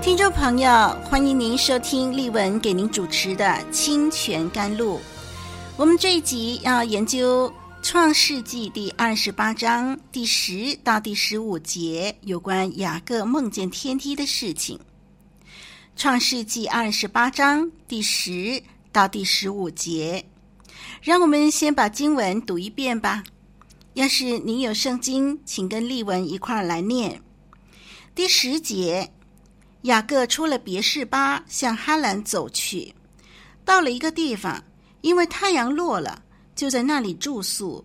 听众朋友，欢迎您收听丽文给您主持的《清泉甘露》。我们这一集要研究《创世纪》第二十八章第十到第十五节有关雅各梦见天梯的事情。《创世纪》二十八章第十到第十五节，让我们先把经文读一遍吧。要是您有圣经，请跟丽文一块儿来念。第十节。雅各出了别是巴，向哈兰走去，到了一个地方，因为太阳落了，就在那里住宿，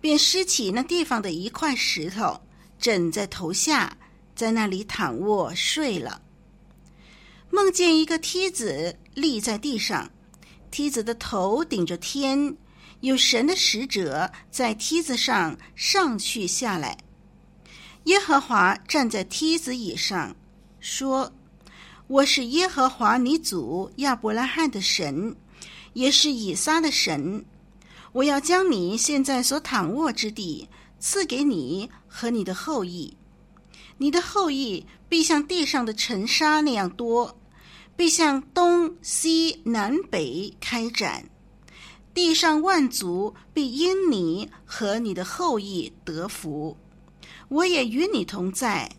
便拾起那地方的一块石头，枕在头下，在那里躺卧睡了。梦见一个梯子立在地上，梯子的头顶着天，有神的使者在梯子上上去下来。耶和华站在梯子以上。说：“我是耶和华你祖亚伯拉罕的神，也是以撒的神。我要将你现在所躺卧之地赐给你和你的后裔。你的后裔必像地上的尘沙那样多，必向东西南北开展。地上万族必因你和你的后裔得福。我也与你同在。”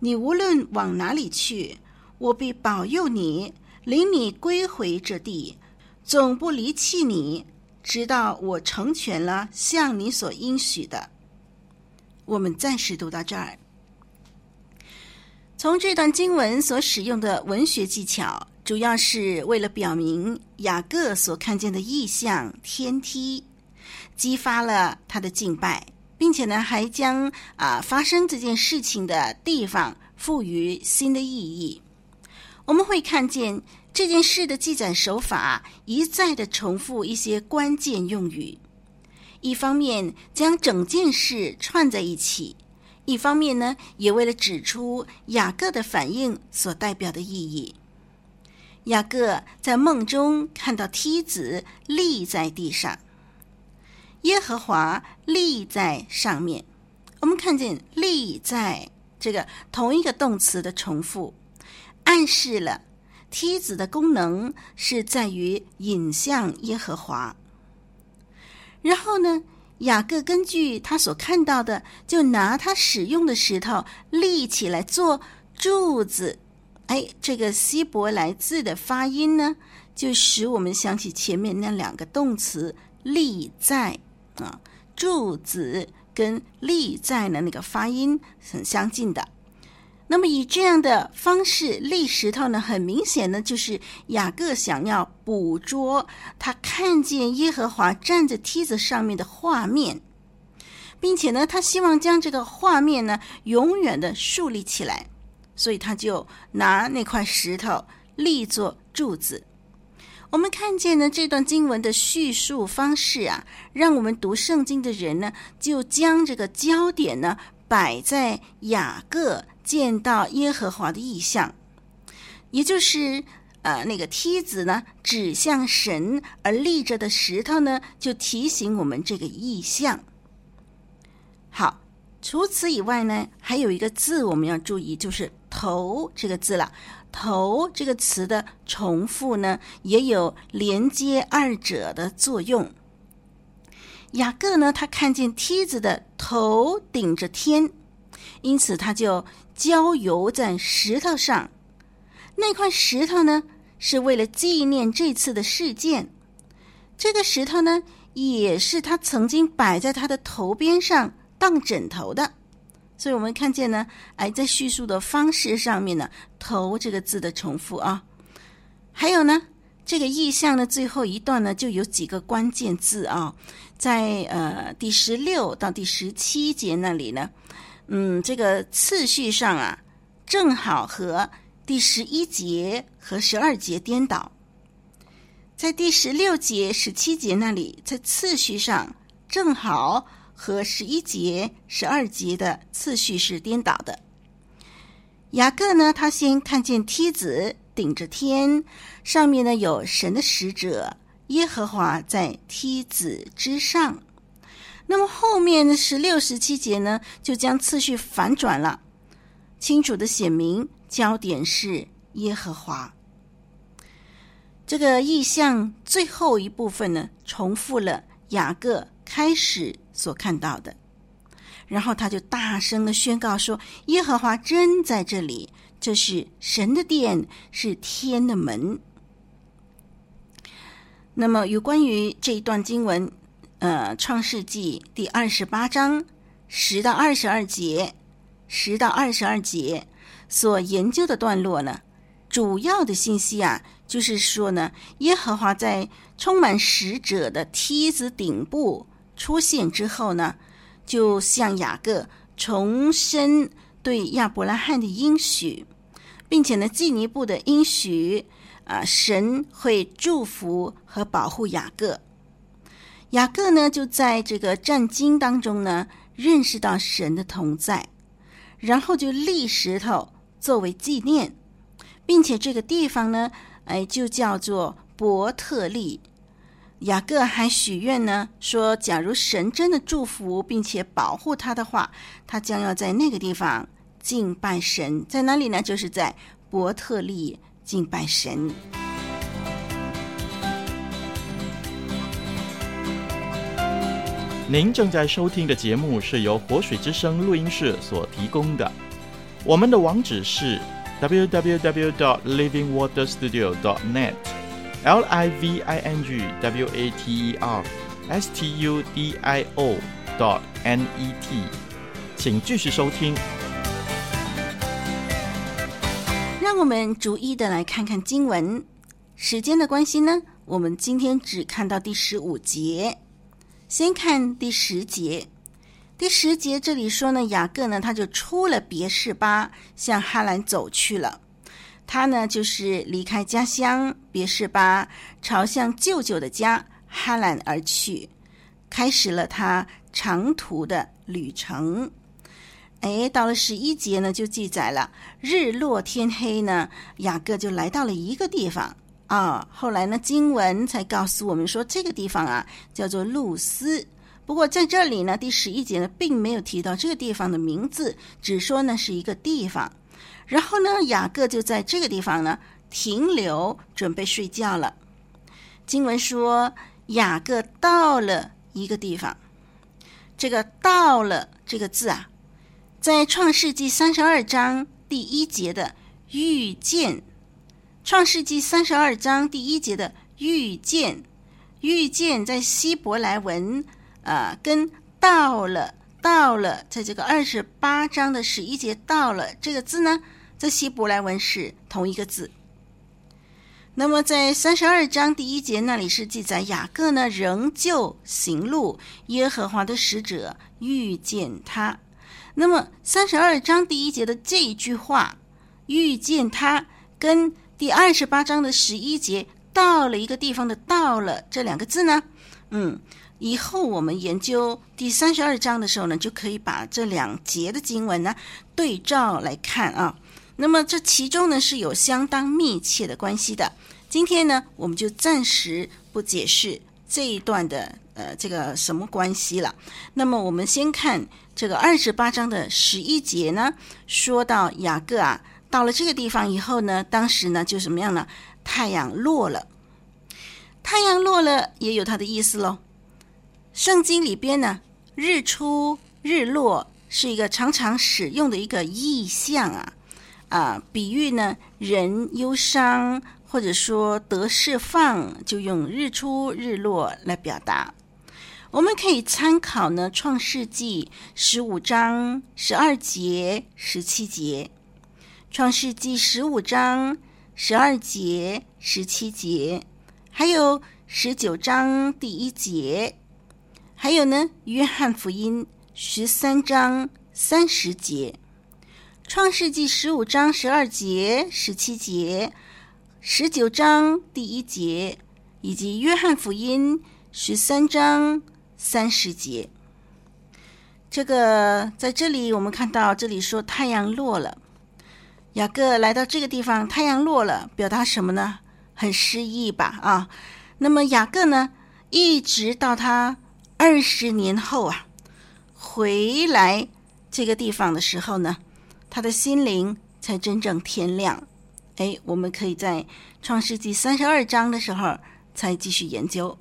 你无论往哪里去，我必保佑你，领你归回这地，总不离弃你，直到我成全了向你所应许的。我们暂时读到这儿。从这段经文所使用的文学技巧，主要是为了表明雅各所看见的异象天梯，激发了他的敬拜。并且呢，还将啊发生这件事情的地方赋予新的意义。我们会看见这件事的记载手法一再的重复一些关键用语，一方面将整件事串在一起，一方面呢，也为了指出雅各的反应所代表的意义。雅各在梦中看到梯子立在地上。耶和华立在上面，我们看见“立在”这个同一个动词的重复，暗示了梯子的功能是在于引向耶和华。然后呢，雅各根据他所看到的，就拿他使用的石头立起来做柱子。哎，这个希伯来字的发音呢，就使我们想起前面那两个动词“立在”。啊，柱子跟立在的那个发音很相近的。那么以这样的方式立石头呢，很明显呢，就是雅各想要捕捉他看见耶和华站在梯子上面的画面，并且呢，他希望将这个画面呢永远的树立起来，所以他就拿那块石头立作柱子。我们看见呢，这段经文的叙述方式啊，让我们读圣经的人呢，就将这个焦点呢摆在雅各见到耶和华的意象，也就是呃那个梯子呢指向神而立着的石头呢，就提醒我们这个意象。好，除此以外呢，还有一个字我们要注意，就是“头”这个字了。头这个词的重复呢，也有连接二者的作用。雅各呢，他看见梯子的头顶着天，因此他就浇油在石头上。那块石头呢，是为了纪念这次的事件。这个石头呢，也是他曾经摆在他的头边上当枕头的。所以我们看见呢，哎，在叙述的方式上面呢，“头”这个字的重复啊，还有呢，这个意象的最后一段呢，就有几个关键字啊，在呃第十六到第十七节那里呢，嗯，这个次序上啊，正好和第十一节和十二节颠倒。在第十六节、十七节那里，在次序上正好和十一节、十二节的次序是颠倒的。雅各呢，他先看见梯子顶着天，上面呢有神的使者耶和华在梯子之上。那么后面的十六、十七节呢，就将次序反转了，清楚的写明焦点是耶和华。这个意象最后一部分呢，重复了雅各开始所看到的。然后他就大声的宣告说：“耶和华真在这里，这是神的殿，是天的门。”那么有关于这一段经文，呃，《创世纪》第二十八章十到二十二节，十到二十二节所研究的段落呢，主要的信息啊，就是说呢，耶和华在充满使者的梯子顶部出现之后呢。就向雅各重申对亚伯拉罕的应许，并且呢，进一步的应许啊，神会祝福和保护雅各。雅各呢，就在这个战经当中呢，认识到神的同在，然后就立石头作为纪念，并且这个地方呢，哎，就叫做伯特利。雅各还许愿呢，说假如神真的祝福并且保护他的话，他将要在那个地方敬拜神。在哪里呢？就是在伯特利敬拜神。您正在收听的节目是由活水之声录音室所提供的。我们的网址是 www.livingwaterstudio.net。L I V I N G W A T E R S T U D I O dot N E T，请继续收听。让我们逐一的来看看经文。时间的关系呢，我们今天只看到第十五节。先看第十节。第十节这里说呢，雅各呢，他就出了别是巴，向哈兰走去了。他呢，就是离开家乡别是巴，朝向舅舅的家哈兰而去，开始了他长途的旅程。哎，到了十一节呢，就记载了日落天黑呢，雅各就来到了一个地方啊。后来呢，经文才告诉我们说，这个地方啊叫做露丝。不过在这里呢，第十一节呢，并没有提到这个地方的名字，只说呢是一个地方。然后呢，雅各就在这个地方呢停留，准备睡觉了。经文说，雅各到了一个地方，这个“到了”这个字啊，在创世纪三十二章第一节的“遇见”，创世纪三十二章第一节的“遇见”，遇见在希伯来文啊、跟“到了”到了，在这个二十八章的十一节“到了”这个字呢。这希伯来文是同一个字。那么在三十二章第一节那里是记载雅各呢仍旧行路，耶和华的使者遇见他。那么三十二章第一节的这一句话遇见他，跟第二十八章的十一节到了一个地方的到了这两个字呢，嗯，以后我们研究第三十二章的时候呢，就可以把这两节的经文呢对照来看啊。那么这其中呢是有相当密切的关系的。今天呢，我们就暂时不解释这一段的呃这个什么关系了。那么我们先看这个二十八章的十一节呢，说到雅各啊到了这个地方以后呢，当时呢就什么样呢？太阳落了，太阳落了也有它的意思喽。圣经里边呢，日出日落是一个常常使用的一个意象啊。啊，比喻呢，人忧伤或者说得释放，就用日出日落来表达。我们可以参考呢，《创世纪》十五章十二节、十七节，《创世纪》十五章十二节、十七节，还有十九章第一节，还有呢，《约翰福音》十三章三十节，创世纪十五章十二节、十七节，十九章第一节，以及约翰福音十三章三十节。这个在这里我们看到，这里说太阳落了，雅各来到这个地方，太阳落了，表达什么呢？很诗意吧？啊，那么雅各呢，一直到他二十年后啊，回来这个地方的时候呢，他的心灵才真正天亮。哎，我们可以在创世纪三十二章的时候才继续研究。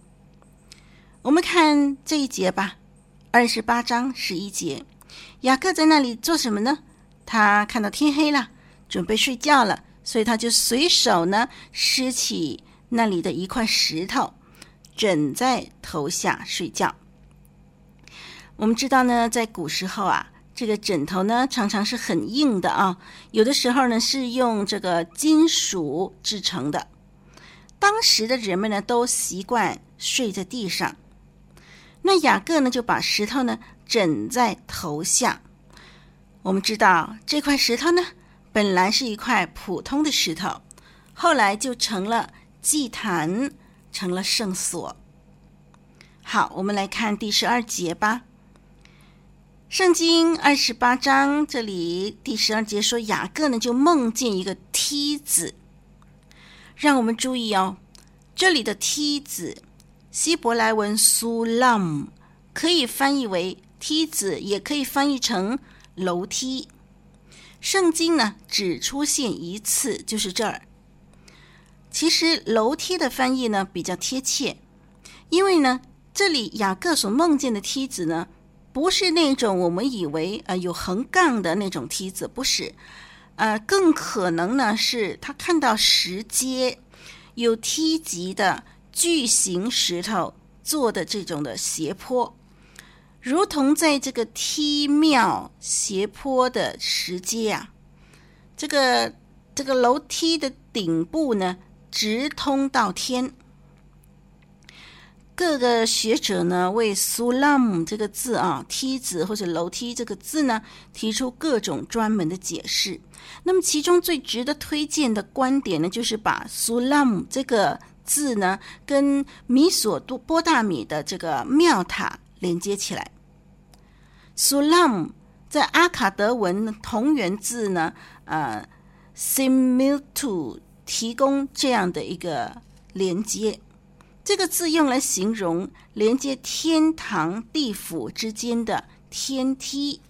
我们看这一节吧。二十八章十一节，雅各在那里做什么呢？他看到天黑了，准备睡觉了，所以他就随手呢拾起那里的一块石头，枕在头下睡觉。我们知道呢，在古时候啊，这个枕头呢常常是很硬的啊，有的时候呢是用这个金属制成的。当时的人们呢都习惯睡在地上。那雅各呢，就把石头呢枕在头下。我们知道这块石头呢，本来是一块普通的石头，后来就成了祭坛，成了圣所。好，我们来看第十二节吧。圣经二十八章这里第十二节说，雅各呢就梦见一个梯子。让我们注意哦，这里的梯子。希伯来文 “sulam” 可以翻译为梯子，也可以翻译成楼梯。圣经呢只出现一次，就是这儿。其实楼梯的翻译呢比较贴切，因为呢这里雅各所梦见的梯子呢不是那种我们以为呃有横杠的那种梯子，不是，呃更可能呢是他看到石阶有梯级的。巨型石头做的这种的斜坡，如同在这个梯庙斜坡的石阶啊，这个这个楼梯的顶部呢，直通到天。各个学者呢为 “sulam” 这个字啊，梯子或者楼梯这个字呢，提出各种专门的解释。那么其中最值得推荐的观点呢，就是把 “sulam” 这个。字呢，跟米索多波大米的这个庙塔连接起来。Sulam 在阿卡德文同源字呢，呃，similtu 提供这样的一个连接。这个字用来形容连接天堂、地府之间的天梯。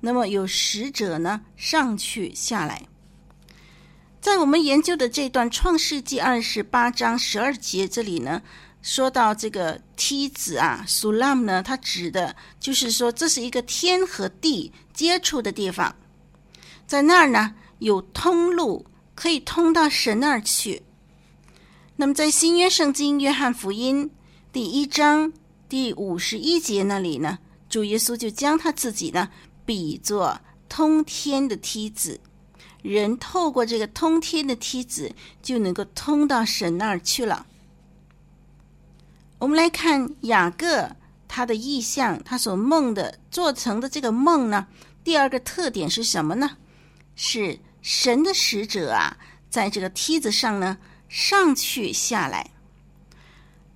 那么有使者呢，上去下来。在我们研究的这段《创世纪》二十八章十二节这里呢，说到这个梯子啊，Sulam 呢，它指的就是说这是一个天和地接触的地方，在那儿呢有通路可以通到神那儿去。那么在新约圣经约翰福音第一章第五十一节那里呢，主耶稣就将他自己呢比作通天的梯子。人透过这个通天的梯子，就能够通到神那儿去了。我们来看雅各他的意象，他所梦的做成的这个梦呢，第二个特点是什么呢？是神的使者啊，在这个梯子上呢上去下来。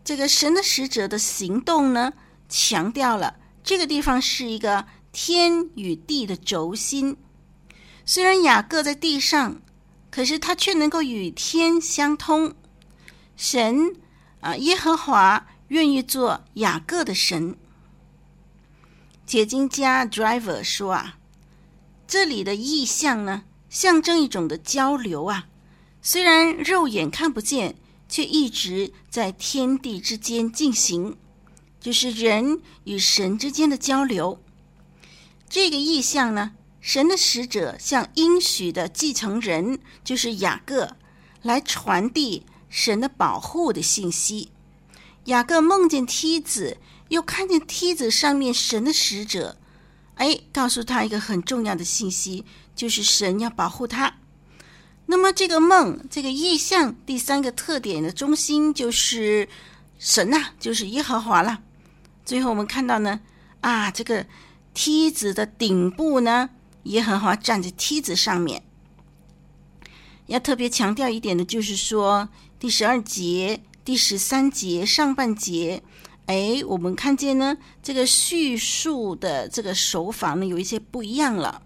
这个神的使者的行动呢，强调了这个地方是一个天与地的轴心。虽然雅各在地上，可是他却能够与天相通。神啊，耶和华愿意做雅各的神。解经家 Driver 说啊，这里的意象呢，象征一种的交流啊，虽然肉眼看不见，却一直在天地之间进行，就是人与神之间的交流。这个意象呢，神的使者向应许的继承人，就是雅各，来传递神的保护的信息。雅各梦见梯子，又看见梯子上面神的使者，哎，告诉他一个很重要的信息，就是神要保护他。那么这个梦，这个意象，第三个特点的中心就是神呐、就是耶和华了。最后我们看到呢，啊，这个。梯子的顶部呢，耶和华站在梯子上面。要特别强调一点的就是说，第十二节、第十三节上半节，哎，我们看见呢，这个叙述的这个手法呢，有一些不一样了。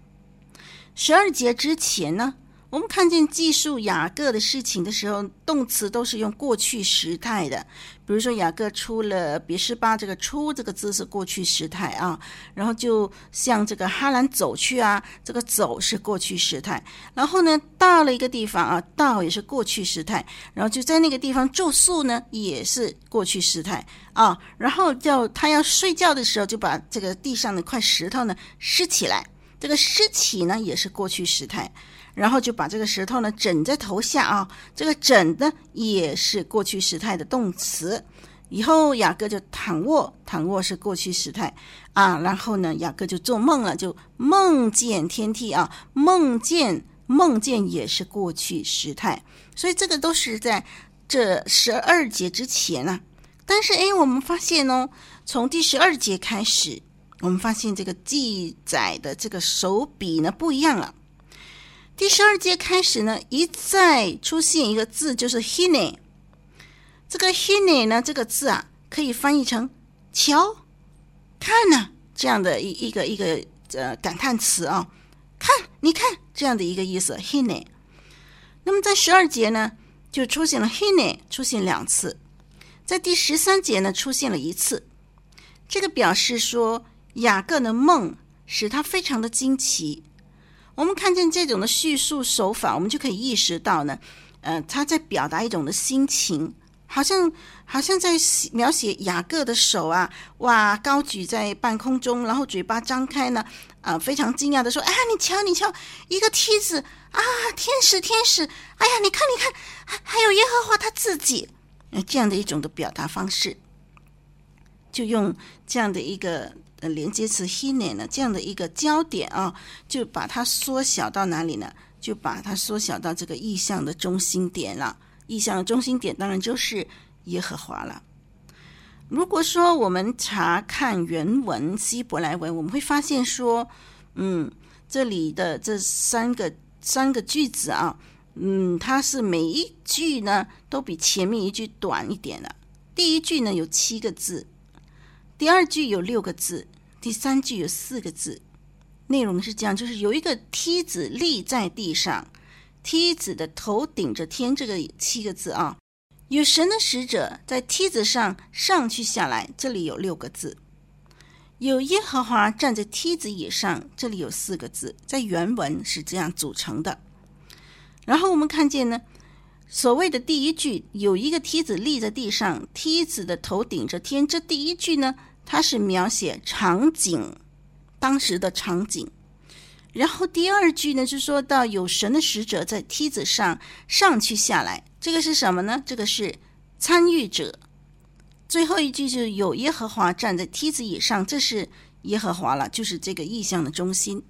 十二节之前呢，我们看见记述雅各的事情的时候，动词都是用过去时态的。比如说，雅各出了别是巴，这个“出”这个字是过去时态啊。然后就向这个哈兰走去啊，这个“走”是过去时态。然后呢，到了一个地方啊，到也是过去时态。然后就在那个地方住宿呢，也是过去时态啊。然后叫他要睡觉的时候，就把这个地上的块石头呢拾起来，这个拾起呢也是过去时态。然后就把这个石头呢枕在头下啊，这个枕呢也是过去时态的动词。以后雅各就躺卧，躺卧是过去时态啊。然后呢，雅各就做梦了，就梦见天梯啊，梦见梦见也是过去时态。所以这个都是在这十二节之前啊。但是哎，我们发现哦，从第十二节开始，我们发现这个记载的这个手笔呢不一样了。第十二节开始呢，一再出现一个字，就是 “hine”。这个 “hine” 呢，这个字啊，可以翻译成“瞧”“看呐、”这样的一一个一个呃感叹词啊。看，你看这样的一个意思 “hine”。那么在十二节呢，就出现了 “hine”，出现两次。在第十三节呢，出现了一次。这个表示说雅各的梦使他非常的惊奇。我们看见这种的叙述手法，我们就可以意识到呢，呃，他在表达一种的心情，好像好像在描写雅各的手啊，哇，高举在半空中，然后嘴巴张开呢，啊、非常惊讶的说：“哎呀，你瞧，你瞧，一个梯子啊，天使，天使，哎呀，你看，你看，还还有耶和华他自己，这样的一种的表达方式，就用这样的一个。”呃，连接词 hine 呢，这样的一个焦点啊，就把它缩小到哪里呢？就把它缩小到这个意象的中心点了。意象的中心点当然就是耶和华了。如果说我们查看原文希伯来文，我们会发现说，嗯，这里的这三个三个句子啊，嗯，它是每一句呢都比前面一句短一点的。第一句呢有七个字。第二句有六个字，第三句有四个字，内容是这样：就是有一个梯子立在地上，梯子的头顶着天，这个七个字啊。有神的使者在梯子上上去下来，这里有六个字。有耶和华站在梯子以上，这里有四个字，在原文是这样组成的。然后我们看见呢，所谓的第一句有一个梯子立在地上，梯子的头顶着天，这第一句呢。它是描写场景，当时的场景。然后第二句呢，就说到有神的使者在梯子上上去下来，这个是什么呢？这个是参与者。最后一句就是有耶和华站在梯子以上，这是耶和华了，就是这个意象的中心。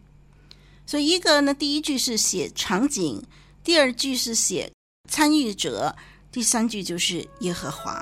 所以一个呢，第一句是写场景，第二句是写参与者，第三句就是耶和华。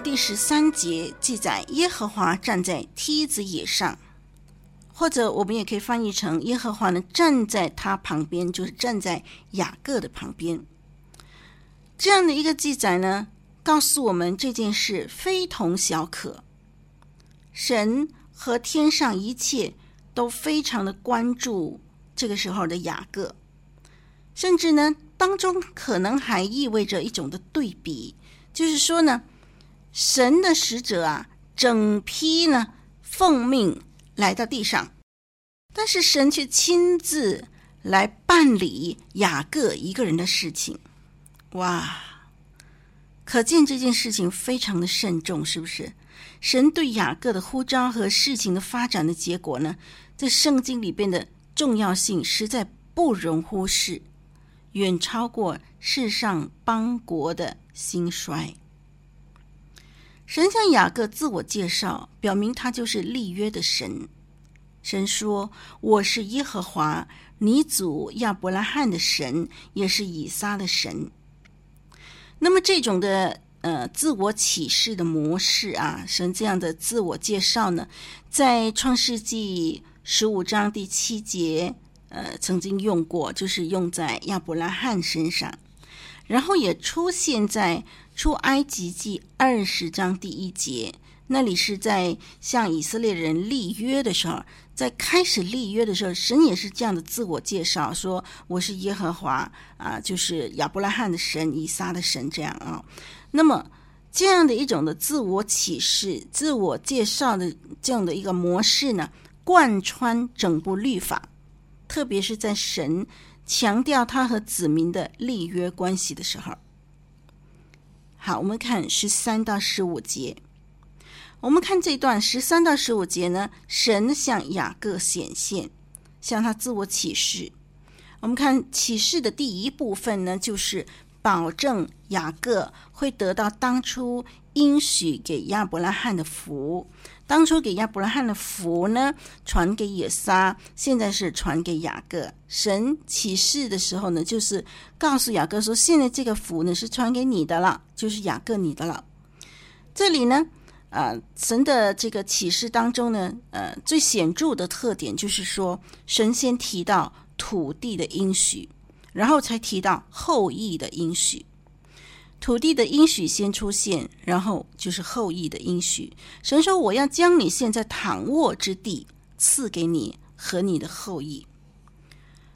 第十三节记载，耶和华站在梯子以上，或者我们也可以翻译成耶和华呢站在他旁边，就是站在雅各的旁边。这样的一个记载呢，告诉我们这件事非同小可。神和天上一切都非常的关注这个时候的雅各，甚至呢当中可能还意味着一种的对比。就是说呢，神的使者啊，整批呢奉命来到地上，但是神却亲自来办理雅各一个人的事情。哇，可见这件事情非常的慎重，是不是？神对雅各的呼召和事情的发展的结果呢，在圣经里边的重要性实在不容忽视，远超过世上邦国的兴衰。神向雅各自我介绍，表明他就是立约的神。神说：“我是耶和华，你祖亚伯拉罕的神，也是以撒的神。”那么这种的呃自我启示的模式啊，神这样的自我介绍呢，在创世纪十五章第七节呃曾经用过，就是用在亚伯拉罕身上，然后也出现在出埃及记二十章第一节，那里是在向以色列人立约的时候。在开始立约的时候，神也是这样的自我介绍，说我是耶和华啊，就是亚伯拉罕的神、以撒的神这样啊。那么这样的一种的自我启示、自我介绍的这样的一个模式呢，贯穿整部律法，特别是在神强调他和子民的立约关系的时候。好，我们看十三到十五节。我们看这段十三到十五节呢，神向雅各显现，向他自我启示。我们看启示的第一部分呢，就是保证雅各会得到当初应许给亚伯拉罕的福。当初给亚伯拉罕的福呢，传给以撒，现在是传给雅各。神启示的时候呢，就是告诉雅各说，现在这个福呢是传给你的了，就是雅各你的了。这里呢。啊、呃，神的这个启示当中呢，呃，最显著的特点就是说，神先提到土地的应许，然后才提到后裔的应许。土地的应许先出现，然后就是后裔的应许。神说：“我要将你现在躺卧之地赐给你和你的后裔。”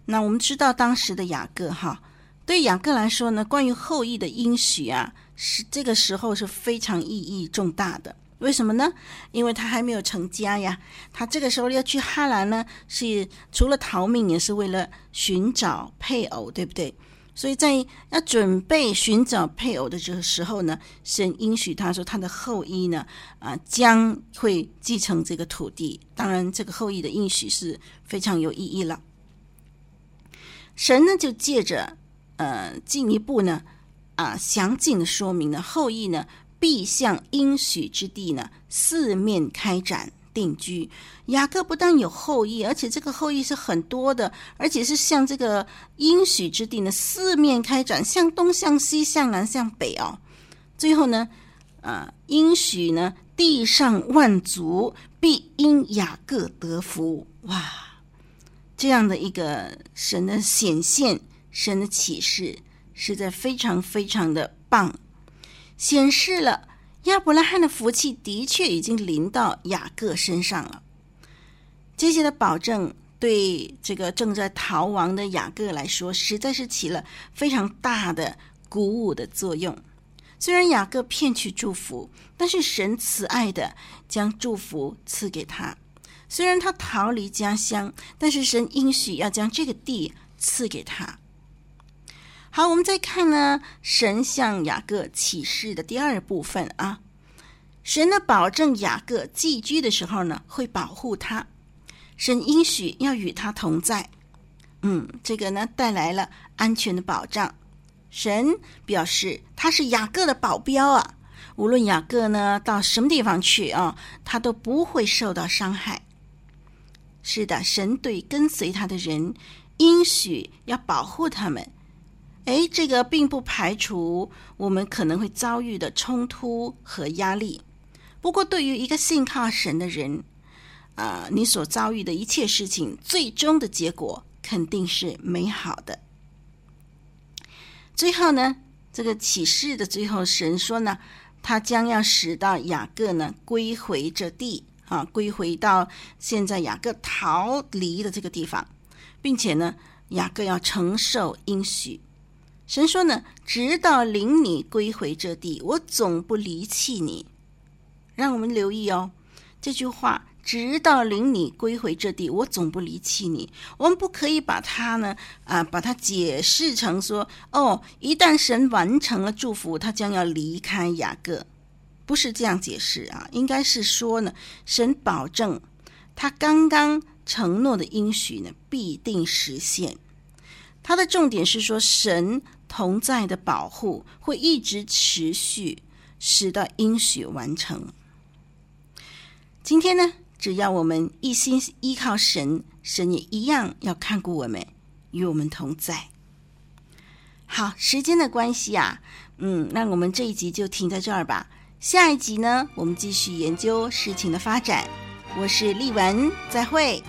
那我们知道当时的雅各哈，对雅各来说呢，关于后裔的应许啊，是这个时候是非常意义重大的。为什么呢？因为他还没有成家呀。他这个时候要去哈兰呢，是除了逃命，也是为了寻找配偶，对不对？所以在要准备寻找配偶的这个时候呢，神应许他说，他的后裔呢，啊，将会继承这个土地。当然，这个后裔的应许是非常有意义了。神呢，就借着呃进一步呢，啊，详尽的说明呢，后裔呢。必向应许之地呢，四面开展定居。雅各不但有后裔，而且这个后裔是很多的，而且是向这个应许之地呢，四面开展，向东、向西、向南、向北哦。最后呢，啊，应许呢，地上万族必因雅各得福。哇，这样的一个神的显现，神的启示，实在非常非常的棒。显示了亚伯拉罕的福气的确已经临到雅各身上了。这些的保证对这个正在逃亡的雅各来说，实在是起了非常大的鼓舞的作用。虽然雅各骗取祝福，但是神慈爱的将祝福赐给他。虽然他逃离家乡，但是神应许要将这个地赐给他。好，我们再看呢，神向雅各启示的第二部分啊，神呢保证雅各寄居的时候呢，会保护他，神应许要与他同在，嗯，这个呢带来了安全的保障。神表示他是雅各的保镖啊，无论雅各呢到什么地方去啊，他都不会受到伤害。是的，神对跟随他的人应许要保护他们。哎，这个并不排除我们可能会遭遇的冲突和压力。不过，对于一个信靠神的人，啊、你所遭遇的一切事情，最终的结果肯定是美好的。最后呢，这个启示的最后，神说呢，他将要使到雅各呢归回这地啊，归回到现在雅各逃离的这个地方，并且呢，雅各要承受应许。神说呢，直到领你归回这地，我总不离弃你。让我们留意哦，这句话，直到领你归回这地，我总不离弃你。我们不可以把它呢，啊，把它解释成说，哦，一旦神完成了祝福，他将要离开雅各，不是这样解释啊，应该是说呢，神保证他刚刚承诺的应许呢，必定实现。他的重点是说，神。同在的保护会一直持续，直到应许完成。今天呢，只要我们一心依靠神，神也一样要看顾我们，与我们同在。好，时间的关系啊，嗯，那我们这一集就停在这儿吧。下一集呢，我们继续研究事情的发展。我是丽文，再会。